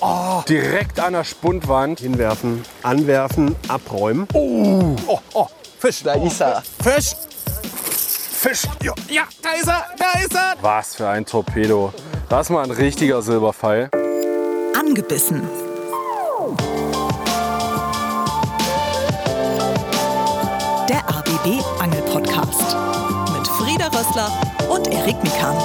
Oh, direkt an der Spundwand. Hinwerfen, anwerfen, abräumen. Oh, oh, oh. Fisch. Da ist er. Fisch. Fisch. Ja, ja, da ist er, da ist er. Was für ein Torpedo. Das ist mal ein richtiger Silberpfeil. Angebissen. Der ABB Angel Podcast mit Frieda Rössler und Erik Mikan.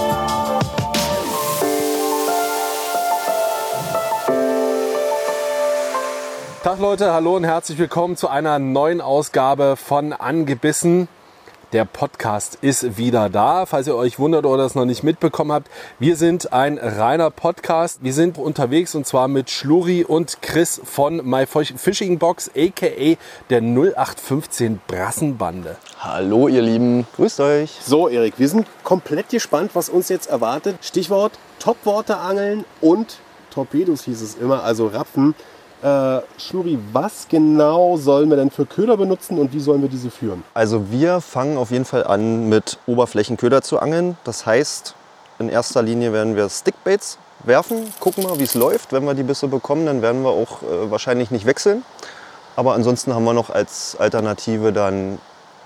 Tag Leute, hallo und herzlich willkommen zu einer neuen Ausgabe von Angebissen. Der Podcast ist wieder da. Falls ihr euch wundert oder es noch nicht mitbekommen habt, wir sind ein reiner Podcast. Wir sind unterwegs und zwar mit Schluri und Chris von My Fishing Box, aka der 0815 Brassenbande. Hallo ihr Lieben, grüßt euch. So, Erik, wir sind komplett gespannt, was uns jetzt erwartet. Stichwort Topworte angeln und Torpedos hieß es immer, also Rapfen. Äh, was genau sollen wir denn für Köder benutzen und wie sollen wir diese führen? Also wir fangen auf jeden Fall an mit Oberflächenköder zu angeln. Das heißt, in erster Linie werden wir Stickbaits werfen, gucken mal, wie es läuft. Wenn wir die Bisse bekommen, dann werden wir auch äh, wahrscheinlich nicht wechseln. Aber ansonsten haben wir noch als Alternative dann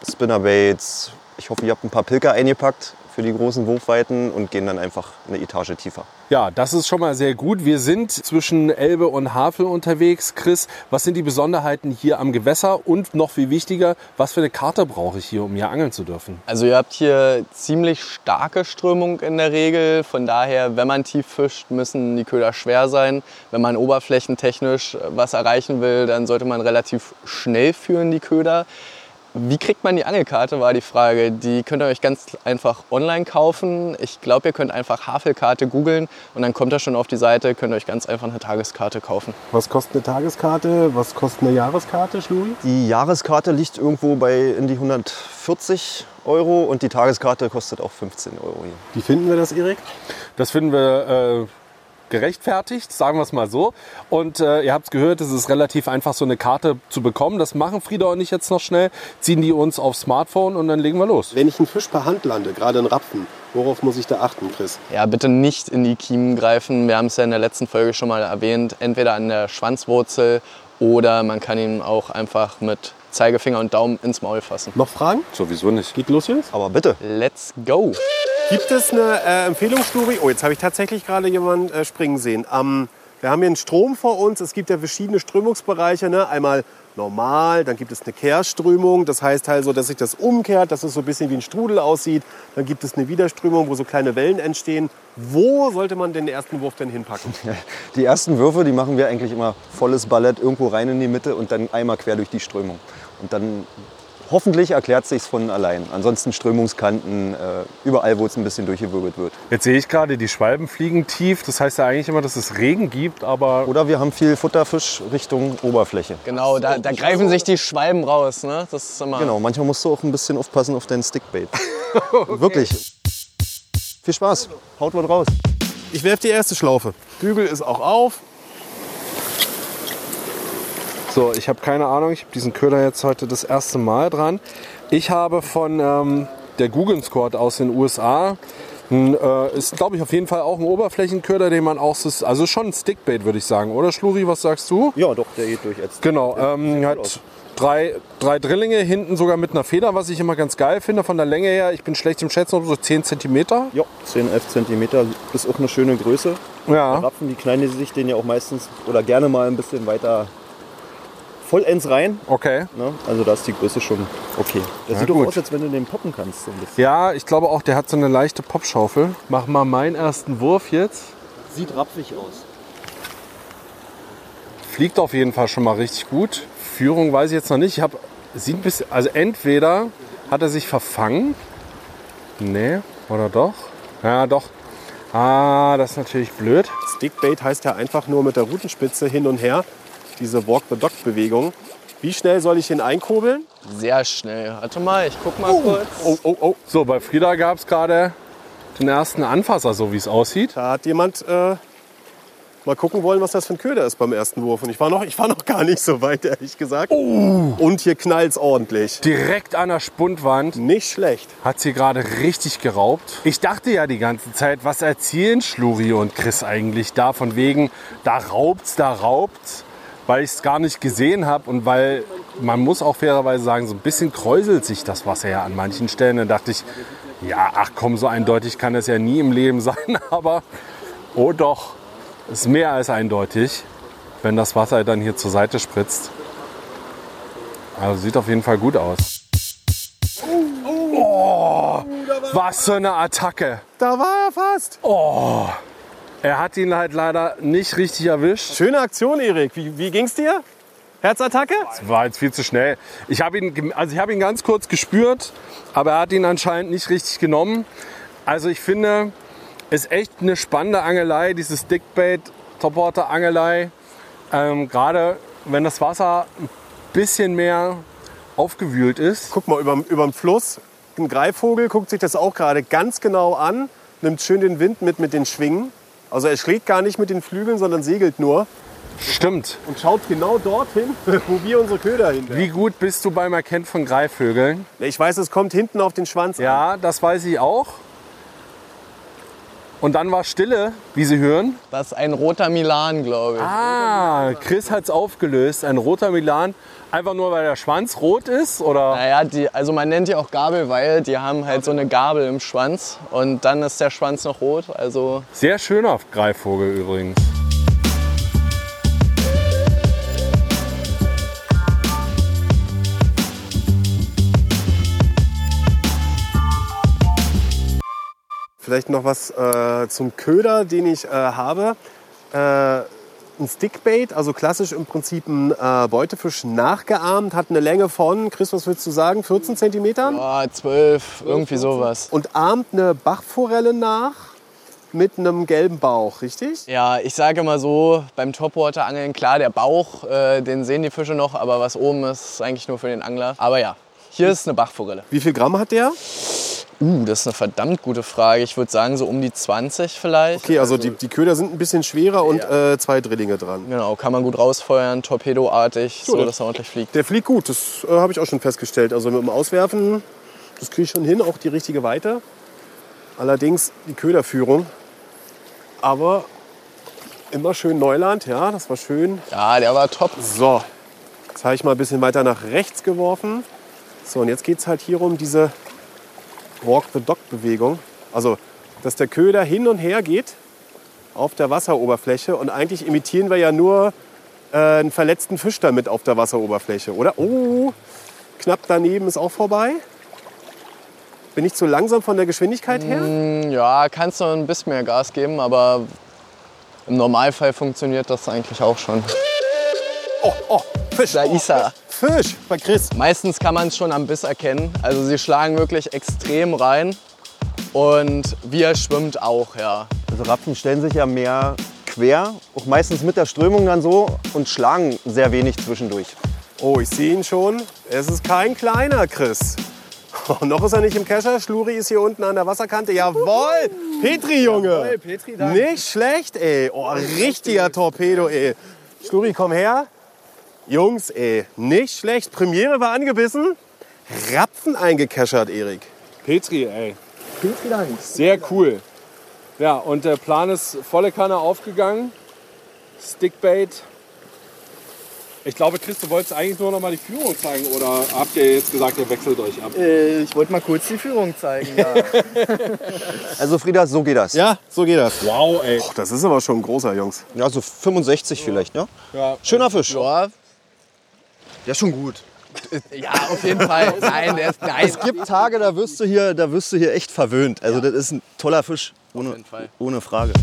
Spinnerbaits. Ich hoffe, ihr habt ein paar Pilker eingepackt für die großen Wurfweiten und gehen dann einfach eine Etage tiefer. Ja, das ist schon mal sehr gut. Wir sind zwischen Elbe und Havel unterwegs. Chris, was sind die Besonderheiten hier am Gewässer und noch viel wichtiger, was für eine Karte brauche ich hier, um hier angeln zu dürfen? Also ihr habt hier ziemlich starke Strömung in der Regel. Von daher, wenn man tief fischt, müssen die Köder schwer sein. Wenn man oberflächentechnisch was erreichen will, dann sollte man relativ schnell führen, die Köder. Wie kriegt man die Angelkarte, war die Frage. Die könnt ihr euch ganz einfach online kaufen. Ich glaube, ihr könnt einfach Havelkarte googeln und dann kommt ihr schon auf die Seite, könnt ihr euch ganz einfach eine Tageskarte kaufen. Was kostet eine Tageskarte? Was kostet eine Jahreskarte, Schluri? Die Jahreskarte liegt irgendwo bei in die 140 Euro und die Tageskarte kostet auch 15 Euro. Hier. Wie finden wir das, Erik? Das finden wir äh, gerechtfertigt, sagen wir es mal so. Und äh, ihr habt es gehört, es ist relativ einfach, so eine Karte zu bekommen. Das machen Frieda und ich jetzt noch schnell, ziehen die uns aufs Smartphone und dann legen wir los. Wenn ich einen Fisch per Hand lande, gerade einen Rapfen, worauf muss ich da achten, Chris? Ja, bitte nicht in die Kiemen greifen. Wir haben es ja in der letzten Folge schon mal erwähnt. Entweder an der Schwanzwurzel oder man kann ihn auch einfach mit Zeigefinger und Daumen ins Maul fassen. Noch Fragen? Sowieso nicht. Geht los jetzt? Aber bitte. Let's go! Gibt es eine äh, Empfehlung, Schluri? Oh, jetzt habe ich tatsächlich gerade jemanden äh, springen sehen. Ähm, wir haben hier einen Strom vor uns. Es gibt ja verschiedene Strömungsbereiche. Ne? Einmal normal, dann gibt es eine Kehrströmung. Das heißt also, dass sich das umkehrt, dass es so ein bisschen wie ein Strudel aussieht. Dann gibt es eine Widerströmung, wo so kleine Wellen entstehen. Wo sollte man den ersten Wurf denn hinpacken? Die ersten Würfe, die machen wir eigentlich immer volles Ballett irgendwo rein in die Mitte und dann einmal quer durch die Strömung. Und dann hoffentlich erklärt sich von allein. Ansonsten Strömungskanten, äh, überall, wo es ein bisschen durchgewirbelt wird. Jetzt sehe ich gerade, die Schwalben fliegen tief. Das heißt ja eigentlich immer, dass es Regen gibt, aber Oder wir haben viel Futterfisch Richtung Oberfläche. Genau, da, da greifen sich die Schwalben raus. Ne? Das ist immer Genau, manchmal musst du auch ein bisschen aufpassen auf deinen Stickbait. Wirklich. Viel Spaß. Haut was raus. Ich werfe die erste Schlaufe. Bügel ist auch auf. So, ich habe keine Ahnung. Ich habe diesen Köder jetzt heute das erste Mal dran. Ich habe von ähm, der Google Squad aus den USA ein, äh, ist, glaube ich, auf jeden Fall auch ein Oberflächenköder, den man auch, so- also schon ein Stickbait, würde ich sagen, oder Schluri, was sagst du? Ja, doch, der geht durch jetzt. Genau, ähm, hat drei, drei Drillinge, hinten sogar mit einer Feder, was ich immer ganz geil finde von der Länge her. Ich bin schlecht im Schätzen, so 10 cm. Ja, 10, 11 Zentimeter ist auch eine schöne Größe. Ja. Rapfen, die knallen sich den ja auch meistens oder gerne mal ein bisschen weiter vollends rein. Okay. Ne? Also da ist die Größe schon okay. Das Ja, sieht doch gut. aus, als wenn du den poppen kannst. So ein bisschen. Ja, ich glaube auch, der hat so eine leichte Popschaufel. Mach mal meinen ersten Wurf jetzt. Sieht rapfig aus. Fliegt auf jeden Fall schon mal richtig gut. Führung weiß ich jetzt noch nicht. Ich habe sieht ein bisschen, also entweder hat er sich verfangen. Nee, oder doch? Ja, doch. Ah, das ist natürlich blöd. Stickbait heißt ja einfach nur mit der Rutenspitze hin und her. Diese Walk-the-Dog-Bewegung. Wie schnell soll ich den einkurbeln? sehr schnell. Warte mal, ich guck mal kurz. Oh, oh, oh. So, bei Frieda gab es gerade den ersten Anfasser, so wie es aussieht. Da hat jemand äh, mal gucken wollen, was das für ein Köder ist beim ersten Wurf. Und ich war noch, ich war noch gar nicht so weit, ehrlich gesagt. Und hier knallt's ordentlich. Direkt an der Spundwand Nicht schlecht. hat sie gerade richtig geraubt. Ich dachte ja die ganze Zeit, was erzählen Schluri und Chris eigentlich da von wegen, da raubt's, da raubt's, weil ich es gar nicht gesehen habe und weil man muss auch fairerweise sagen, so ein bisschen kräuselt sich das Wasser ja an manchen Stellen. Dann dachte ich, ja, ach komm, so eindeutig kann das ja nie im Leben sein, aber oh doch, ist mehr als eindeutig, wenn das Wasser dann hier zur Seite spritzt. Also sieht auf jeden Fall gut aus. Oh, was für eine Attacke. Da war er fast. Er hat ihn halt leider nicht richtig erwischt. Schöne Aktion, Erik. Wie, wie ging's dir? Herzattacke? War jetzt viel zu schnell. Ich habe ihn, also ich habe ihn ganz kurz gespürt, aber er hat ihn anscheinend nicht richtig genommen. Also ich finde, ist echt eine spannende Angelei, dieses Dickbait Topwater Angelei. Ähm, Gerade wenn das Wasser ein bisschen mehr aufgewühlt ist. Guck mal, über, überm Fluss. Ein Greifvogel guckt sich das auch gerade ganz genau an, nimmt schön den Wind mit mit den Schwingen. Also er schlägt gar nicht mit den Flügeln, sondern segelt nur Stimmt. und schaut genau dorthin, wo wir unsere Köder hin. Wie gut bist du beim Erkennen von Greifvögeln? Ich weiß, es kommt hinten auf den Schwanz an. Ja, das weiß ich auch. Und dann war Stille, wie Sie hören. Das ist ein roter Milan, glaube ich. Ah, Chris hat's aufgelöst. Ein roter Milan. Einfach nur, weil der Schwanz rot ist? Oder? Naja, die, also man nennt die auch Gabel, weil die haben halt so eine Gabel im Schwanz und dann ist der Schwanz noch rot. Also Sehr schöner Greifvogel übrigens. Vielleicht noch was äh, zum Köder, den ich äh, habe. Äh, ein Stickbait, also klassisch im Prinzip ein äh, Beutefisch nachgeahmt, hat eine Länge von, Chris, was würdest du sagen, 14 cm? boah, 12, irgendwie sowas. Und ahmt eine Bachforelle nach mit einem gelben Bauch, richtig? Ja, ich sage immer so, beim Topwater-Angeln, klar, der Bauch, äh, den sehen die Fische noch, aber was oben ist, ist eigentlich nur für den Angler. Aber ja, hier ist eine Bachforelle. Wie viel Gramm hat der? Uh, das ist eine verdammt gute Frage. Ich würde sagen, so um die 20 vielleicht. Okay, also die, die Köder sind ein bisschen schwerer und äh, zwei Drillinge dran. Genau, kann man gut rausfeuern, torpedoartig, so das- dass er ordentlich fliegt. Der fliegt gut, das äh, habe ich auch schon festgestellt. Also mit dem Auswerfen, das kriege ich schon hin, auch die richtige Weite. Allerdings die Köderführung. Aber immer schön Neuland, ja, das war schön. Ja, der war top. So, jetzt habe ich mal ein bisschen weiter nach rechts geworfen. So, und jetzt geht es halt hier um diese Walk-the-Dog-Bewegung. Also, dass der Köder hin und her geht auf der Wasseroberfläche. Und eigentlich imitieren wir ja nur äh, einen verletzten Fisch damit auf der Wasseroberfläche, oder? Oh, knapp daneben ist auch vorbei. Bin ich zu langsam von der Geschwindigkeit her? Hm, Ja, kannst du ein bisschen mehr Gas geben, aber im Normalfall funktioniert das eigentlich auch schon. Oh, oh, Fisch. Da ist er. Fisch bei Chris. Meistens kann man es schon am Biss erkennen. Also sie schlagen wirklich extrem rein. Und wie er schwimmt auch, ja. Also Rapfen stellen sich ja mehr quer, auch meistens mit der Strömung dann so und schlagen sehr wenig zwischendurch. Oh, ich sehe ihn schon. Es ist kein kleiner Chris. Oh, noch ist er nicht im Kescher. Schluri ist hier unten an der Wasserkante. Jawohl! Petri, Junge! Nicht schlecht, ey. Oh, richtiger Torpedo, ey. Schluri, komm her. Jungs, ey. Nicht schlecht. Premiere war angebissen. Rapfen eingekeschert, Erik. Petri, ey. Sehr cool. Ja, und der Plan ist volle Kanne aufgegangen. Stickbait. Ich glaube, Chris, du wolltest eigentlich nur noch mal die Führung zeigen oder habt ihr jetzt gesagt, ihr wechselt euch ab? Äh, Ich wollte mal kurz die Führung zeigen. Ja. Also Frieda, so geht das. Ja, so geht das. Wow, ey. Oh, das ist aber schon ein großer, Jungs. Ja, so 65 vielleicht, ne? Ja. Schöner Fisch. ja, Der ist schon gut. ja, auf jeden Fall. Nein, der ist nein. Es gibt Tage, da wirst du hier, da wirst du hier echt verwöhnt. Also das ist ein toller Fisch, ohne, jeden Fall. ohne Frage.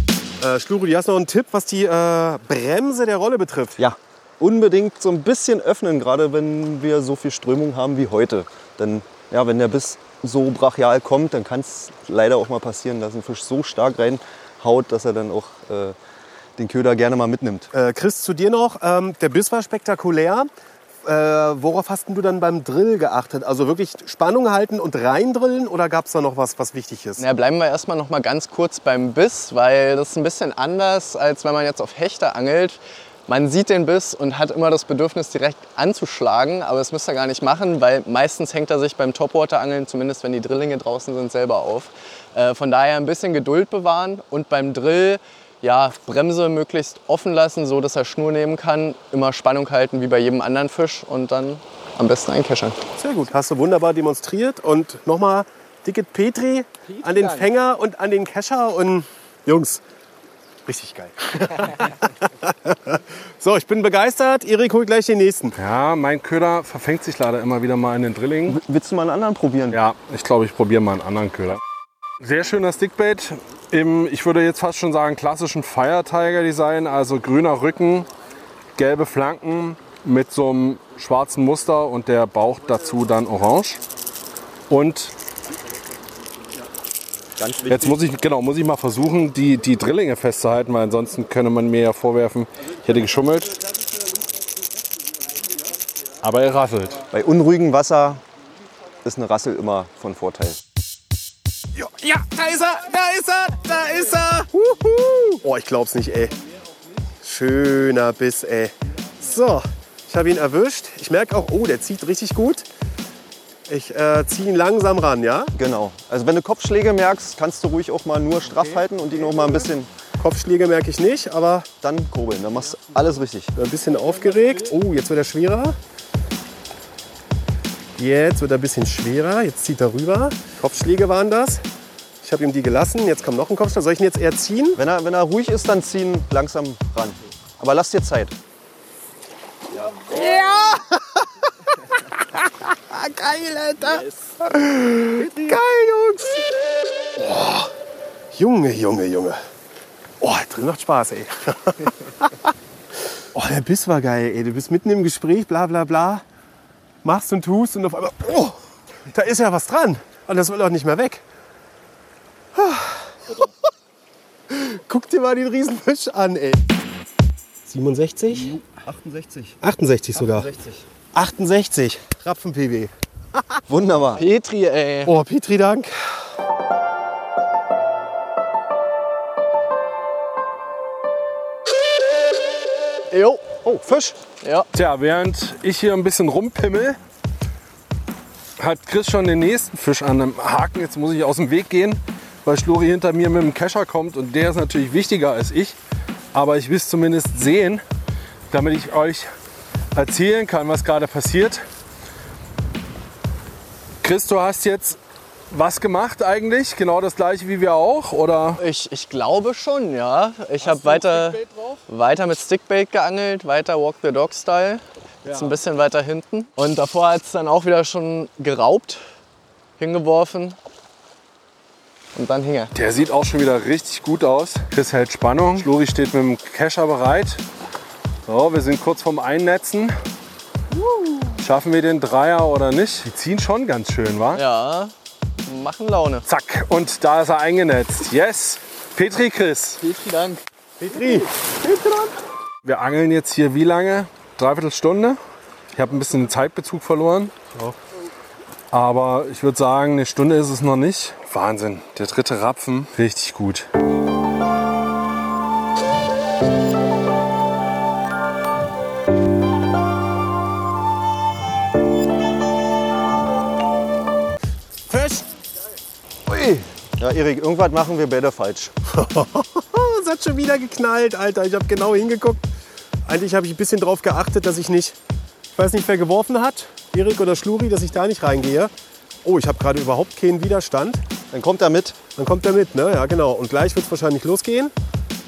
Äh, Schluri, du hast noch einen Tipp, was die äh, Bremse der Rolle betrifft. Ja, unbedingt so ein bisschen öffnen, gerade wenn wir so viel Strömung haben wie heute. Denn ja, wenn der Biss so brachial kommt, dann kann es leider auch mal passieren, dass ein Fisch so stark reinhaut, dass er dann auch äh, den Köder gerne mal mitnimmt. Äh, Chris, zu dir noch. Ähm, der Biss war spektakulär. Äh, worauf hast du dann beim Drill geachtet? Also wirklich Spannung halten und reindrillen oder gab es da noch was, was wichtig ist? Ja, bleiben wir erstmal noch mal ganz kurz beim Biss, weil das ist ein bisschen anders, als wenn man jetzt auf Hechte angelt. Man sieht den Biss und hat immer das Bedürfnis, direkt anzuschlagen, aber das müsst ihr gar nicht machen, weil meistens hängt er sich beim Topwater-Angeln, zumindest wenn die Drillinge draußen sind, selber auf. Äh, von daher ein bisschen Geduld bewahren und beim Drill ja, Bremse möglichst offen lassen, so dass er Schnur nehmen kann, immer Spannung halten wie bei jedem anderen Fisch und dann am besten einkeschern. Sehr gut, hast du wunderbar demonstriert. Und nochmal Dicket Petri an den Fänger und an den Kescher. Und Jungs, richtig geil. so, ich bin begeistert. Erik holt gleich den nächsten. Ja, mein Köder verfängt sich leider immer wieder mal in den Drillingen. Willst du mal einen anderen probieren? Ja, ich glaube, ich probiere mal einen anderen Köder. Sehr schöner Stickbait im, ich würde jetzt fast schon sagen, klassischen Fire Tiger Design. Also grüner Rücken, gelbe Flanken mit so einem schwarzen Muster und der Bauch dazu dann orange. Und jetzt muss ich, genau, muss ich mal versuchen, die, die Drillinge festzuhalten, weil ansonsten könnte man mir ja vorwerfen, ich hätte geschummelt. Aber er rasselt. Bei unruhigem Wasser ist eine Rassel immer von Vorteil. Ja, ja, da ist er, da ist er, da ist er. Wuhu. Oh, ich glaub's nicht, ey. Schöner Biss, ey. So, ich habe ihn erwischt. Ich merke auch, oh, der zieht richtig gut. Ich äh, ziehe ihn langsam ran, ja? Genau. Also wenn du Kopfschläge merkst, kannst du ruhig auch mal nur straff halten und ihn auch mal ein bisschen Kopfschläge merke ich nicht, aber dann kurbeln. Dann machst du alles richtig. ein bisschen aufgeregt. Oh, jetzt wird er schwerer. Jetzt wird er ein bisschen schwerer. Jetzt zieht er rüber. Kopfschläge waren das. Ich habe ihm die gelassen. Jetzt kommt noch ein Kopfschlag. Soll ich ihn jetzt eher ziehen? Wenn er, wenn er ruhig ist, dann ziehen langsam ran. Aber lass dir Zeit. Ah, geil, Alter. Geil, Jungs. Oh, Junge, Junge, Junge. Oh, drin macht Spaß, ey. oh, der Biss war geil, ey. Du bist mitten im Gespräch, bla bla bla. Machst und tust und auf einmal, oh, da ist ja was dran. Und das will auch nicht mehr weg. Guck dir mal den Riesenfisch an, ey. 67? 68. 68 sogar. 68. Rapfen-PW. Wunderbar. Petri, ey. Oh, Petri, Dank. Jo. Oh, Fisch. Ja. Tja, während ich hier ein bisschen rumpimmel, hat Chris schon den nächsten Fisch an einem Haken. Jetzt muss ich aus dem Weg gehen, weil Schluri hinter mir mit dem Kescher kommt und der ist natürlich wichtiger als ich. Aber ich will es zumindest sehen, damit ich euch erzählen kann, was gerade passiert. Chris, du hast jetzt was gemacht eigentlich? Genau das gleiche wie wir auch? Oder? Ich, ich glaube schon, ja. Ich habe weiter, weiter mit Stickbait geangelt, weiter Walk the Dog Style. Jetzt ein bisschen weiter hinten. Und davor hat es dann auch wieder schon geraubt, hingeworfen. Und dann hing er. Der sieht auch schon wieder richtig gut aus. Chris hält Spannung. Schluri steht mit dem Kescher bereit. So, wir sind kurz vorm Einnetzen. Schaffen wir den Dreier oder nicht? Die ziehen schon ganz schön, wa? Ja, machen Laune. Zack, und da ist er eingenetzt. Yes! Petri, Chris. Petri, Dank. Petri. Wir angeln jetzt hier wie lange? Dreiviertel Stunde. Ich habe ein bisschen den Zeitbezug verloren. Aber ich würde sagen, eine Stunde ist es noch nicht. Wahnsinn, der dritte Rapfen, richtig gut. Ja, Erik, irgendwas machen wir beide falsch. Es hat schon wieder geknallt, Alter. Ich habe genau hingeguckt. Eigentlich habe ich ein bisschen darauf geachtet, dass ich nicht, ich weiß nicht, wer geworfen hat, Erik oder Schluri, dass ich da nicht reingehe. Oh, ich habe gerade überhaupt keinen Widerstand. Dann kommt er mit. Dann kommt er mit, ne? Ja, genau. Und gleich wird es wahrscheinlich losgehen,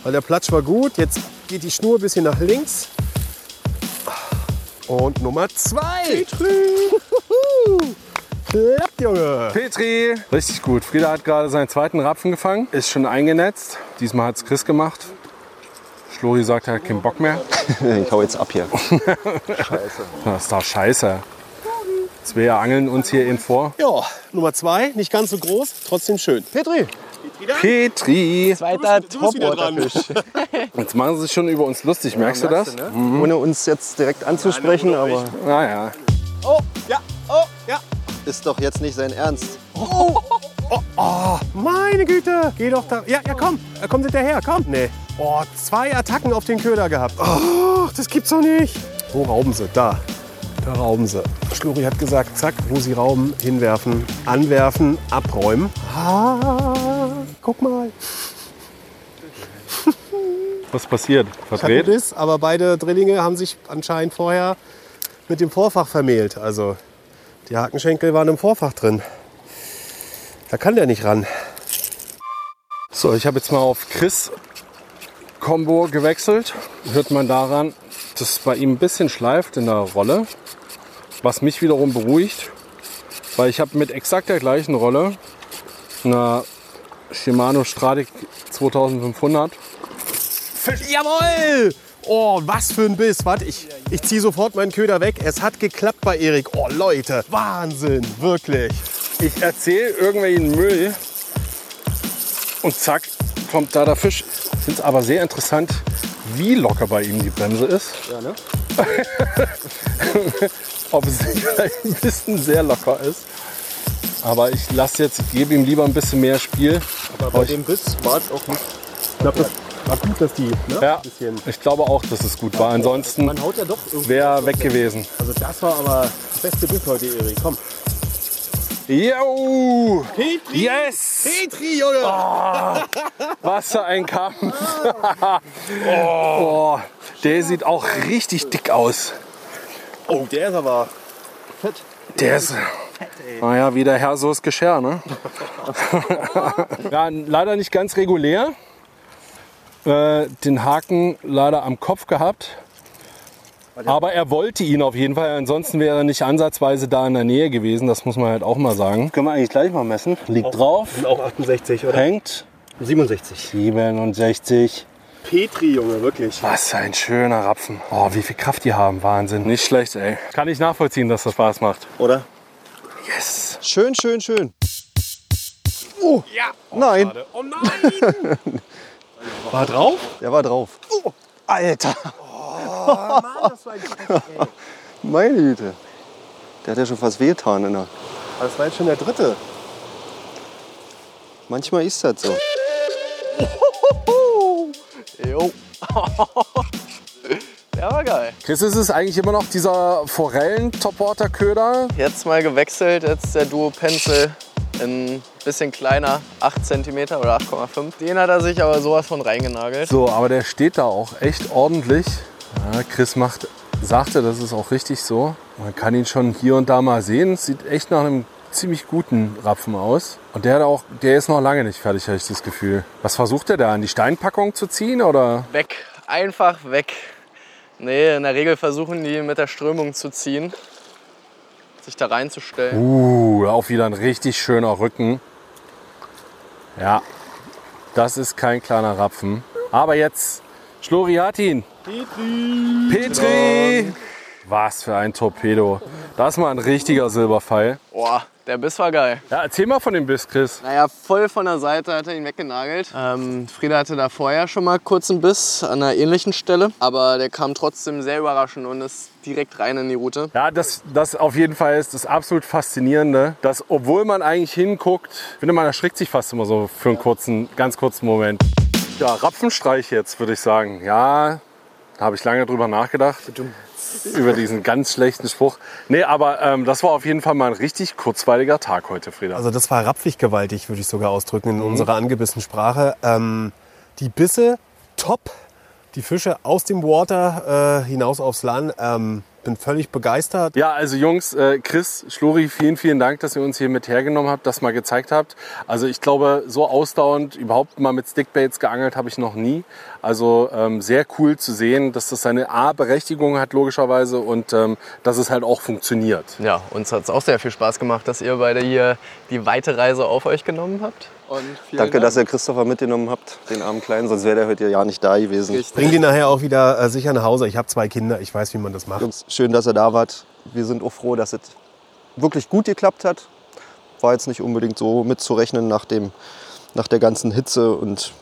weil der Platsch war gut. Jetzt geht die Schnur ein bisschen nach links. Und Nummer zwei. Klappt, Junge. Petri, richtig gut. Frieda hat gerade seinen zweiten Rapfen gefangen, ist schon eingenetzt. Diesmal hat es Chris gemacht. Schlori sagt, er hat keinen Bock mehr. Ich hau jetzt ab hier. Das ist doch scheiße. Wir angeln uns hier eben vor. Ja, Nummer zwei, nicht ganz so groß, trotzdem schön. Petri, Petri. Zweiter. Topwaterfisch. Jetzt machen sie sich schon über uns lustig, merkst du das? Ohne uns jetzt direkt anzusprechen, aber Naja. Oh, ja, oh, ja. Ist doch jetzt nicht sein Ernst. Meine Güte, geh doch da. Ja, ja, komm, er kommt hinterher, komm. Nee. Oh, zwei Attacken auf den Köder gehabt. Oh, das gibt's doch nicht. Wo rauben sie? Da. Da rauben sie. Schluri hat gesagt, zack, wo sie rauben, hinwerfen, anwerfen, abräumen. Ah, guck mal. Was passiert? Verdreht? Biss, aber beide Drillinge haben sich anscheinend vorher mit dem Vorfach vermählt. Also die Hakenschenkel waren im Vorfach drin. Da kann der nicht ran. So, ich habe jetzt mal auf Chris Combo gewechselt. Hört man daran, dass es bei ihm ein bisschen schleift in der Rolle. Was mich wiederum beruhigt, weil ich habe mit exakt der gleichen Rolle einer Shimano Stradic 2500 Jawohl! Oh, was für ein Biss. Warte, ich, ich ziehe sofort meinen Köder weg. Es hat geklappt bei Erik. Oh, Leute, Wahnsinn, wirklich. ich erzähle irgendwelchen Müll und zack, kommt da der Fisch. Ich finde es aber sehr interessant, wie locker bei ihm die Bremse ist. Ja, ne? Ob es vielleicht ein bisschen sehr locker ist. Aber ich lasse jetzt, ich gebe ihm lieber ein bisschen mehr Spiel. Aber bei dem Biss war es auch nicht. Ich glaube, das war gut, dass die ne, Ja, bisschen. ich glaube auch, dass es gut war. Ansonsten Man haut ja doch wäre weg gewesen. Also, das war aber der beste Biss heute, Erik. Komm. Jo! Petri! Yes! Petri, Junge! Was für ein Kampf! oh, der sieht auch richtig dick aus. Oh, der ist aber. Der ist. Naja, wie der Herr, so ist Geschirr, ne? ja, leider nicht ganz regulär. Äh, den Haken leider am Kopf gehabt. Aber er wollte ihn auf jeden Fall. Ansonsten wäre er nicht ansatzweise da in der Nähe gewesen. Das muss man halt auch mal sagen. Können wir eigentlich gleich mal messen. Liegt drauf. Auch 68, oder? Hängt 67. 67. Petri, Junge, wirklich. Was ein schöner Rapfen. Oh, wie viel Kraft die haben. Wahnsinn. Nicht schlecht, ey. Kann ich nachvollziehen, dass das Spaß macht. Oder? Yes. Schön, schön, schön. Oh, nein, Oh nein! War drauf? der war drauf. Alter, Mann, das war ein meine Güte. Der hat ja schon fast wehgetan. In der. Das war jetzt schon der dritte. Manchmal ist das so. Jo. Der war geil. Chris, ist es eigentlich immer noch dieser Forellen-Topwater-Köder? Jetzt mal gewechselt, jetzt der Duo Pencil in bisschen kleiner, 8 cm oder 8,5. Den hat er sich aber sowas von reingenagelt. So, aber der steht da auch echt ordentlich. Ja, Chris macht, sagte, das ist auch richtig so. Man kann ihn schon hier und da mal sehen. Sieht echt nach einem ziemlich guten Rapfen aus. Und der, hat auch, der ist noch lange nicht fertig, habe ich das Gefühl. Was versucht er da? An die Steinpackung zu ziehen? Oder? Weg, einfach weg. Nee, in der Regel versuchen die mit der Strömung zu ziehen, sich da reinzustellen. Uh, auch wieder ein richtig schöner Rücken. Ja, das ist kein kleiner Rapfen. Aber jetzt, Schlori hat ihn. Petri. Petri. Was für ein Torpedo. Das ist mal ein richtiger Silberpfeil. Boah, der Biss war geil. Ja, erzähl mal von dem Biss, Chris. Naja, voll von der Seite hat er ihn weggenagelt. Ähm, Frieda hatte da vorher schon mal kurz einen Biss an einer ähnlichen Stelle. Aber der kam trotzdem sehr überraschend und ist direkt rein in die Route. Ja, das, das auf jeden Fall ist das absolut Faszinierende, dass obwohl man eigentlich hinguckt, ich finde, man erschrickt sich fast immer so für einen kurzen, ganz kurzen Moment. Ja, Rapfenstreich jetzt, würde ich sagen. Ja, da habe ich lange drüber nachgedacht. Über diesen ganz schlechten Spruch. Nee, aber ähm, das war auf jeden Fall mal ein richtig kurzweiliger Tag heute, Frieda. Also das war rapfig gewaltig, würde ich sogar ausdrücken in unserer angebissenen Sprache. Ähm, die Bisse top, die Fische aus dem Water äh, hinaus aufs Land. Ähm, bin völlig begeistert. Ja, also Jungs, äh, Chris, Schluri, vielen, vielen Dank, dass ihr uns hier mit hergenommen habt, das mal gezeigt habt. Also ich glaube, so ausdauernd überhaupt mal mit Stickbaits geangelt habe ich noch nie. Also ähm, sehr cool zu sehen, dass das seine A-Berechtigung hat logischerweise und ähm, dass es halt auch funktioniert. Ja, uns hat es auch sehr viel Spaß gemacht, dass ihr beide hier die weite Reise auf euch genommen habt. Danke, Dank. dass ihr Christopher mitgenommen habt, den armen Kleinen, sonst wäre der heute ja nicht da gewesen. Richtig. Bring die nachher auch wieder äh, sicher nach Hause. Ich habe zwei Kinder, ich weiß, wie man das macht. Jungs, schön, dass ihr da wart. Wir sind auch froh, dass es wirklich gut geklappt hat. War jetzt nicht unbedingt so mitzurechnen nach dem nach der ganzen Hitze. Und,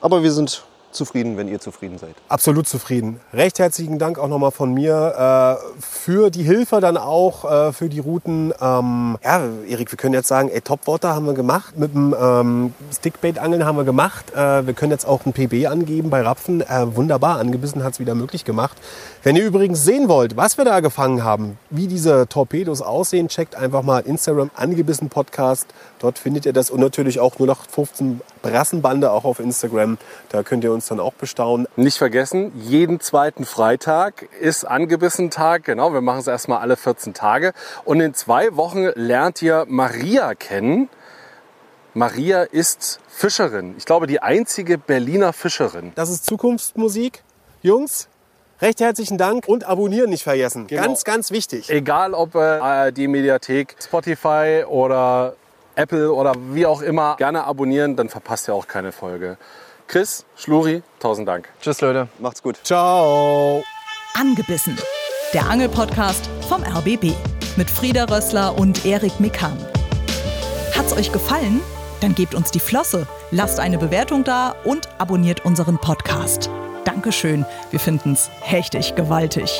aber wir sind zufrieden, wenn ihr zufrieden seid. Absolut zufrieden. Recht herzlichen Dank auch nochmal von mir äh, für die Hilfe dann auch, äh, für die Routen. Ähm, ja, Erik, wir können jetzt sagen, ey, Topwater haben wir gemacht, mit dem ähm, Stickbait-Angeln haben wir gemacht. Äh, wir können jetzt auch ein PB angeben bei Rapfen. Äh, wunderbar, angebissen hat es wieder möglich gemacht. Wenn ihr übrigens sehen wollt, was wir da gefangen haben, wie diese Torpedos aussehen, checkt einfach mal Instagram angebissen Podcast. Dort findet ihr das und natürlich auch nur noch 15 Brassenbande auch auf Instagram. Da könnt ihr uns dann auch bestaunen. Nicht vergessen, jeden zweiten Freitag ist angebissen Tag. Genau, wir machen es erstmal alle 14 Tage. Und in zwei Wochen lernt ihr Maria kennen. Maria ist Fischerin. Ich glaube, die einzige Berliner Fischerin. Das ist Zukunftsmusik. Jungs, recht herzlichen Dank und abonnieren nicht vergessen. Genau. Ganz, ganz wichtig. Egal ob äh, die Mediathek, Spotify oder Apple oder wie auch immer, gerne abonnieren, dann verpasst ihr auch keine Folge. Chris, Schluri, tausend Dank. Tschüss, Leute. Macht's gut. Ciao. Angebissen. Der Angelpodcast vom RBB mit Frieda Rössler und Erik Mikan. Hat's euch gefallen? Dann gebt uns die Flosse, lasst eine Bewertung da und abonniert unseren Podcast. Dankeschön, wir finden's hechtig gewaltig.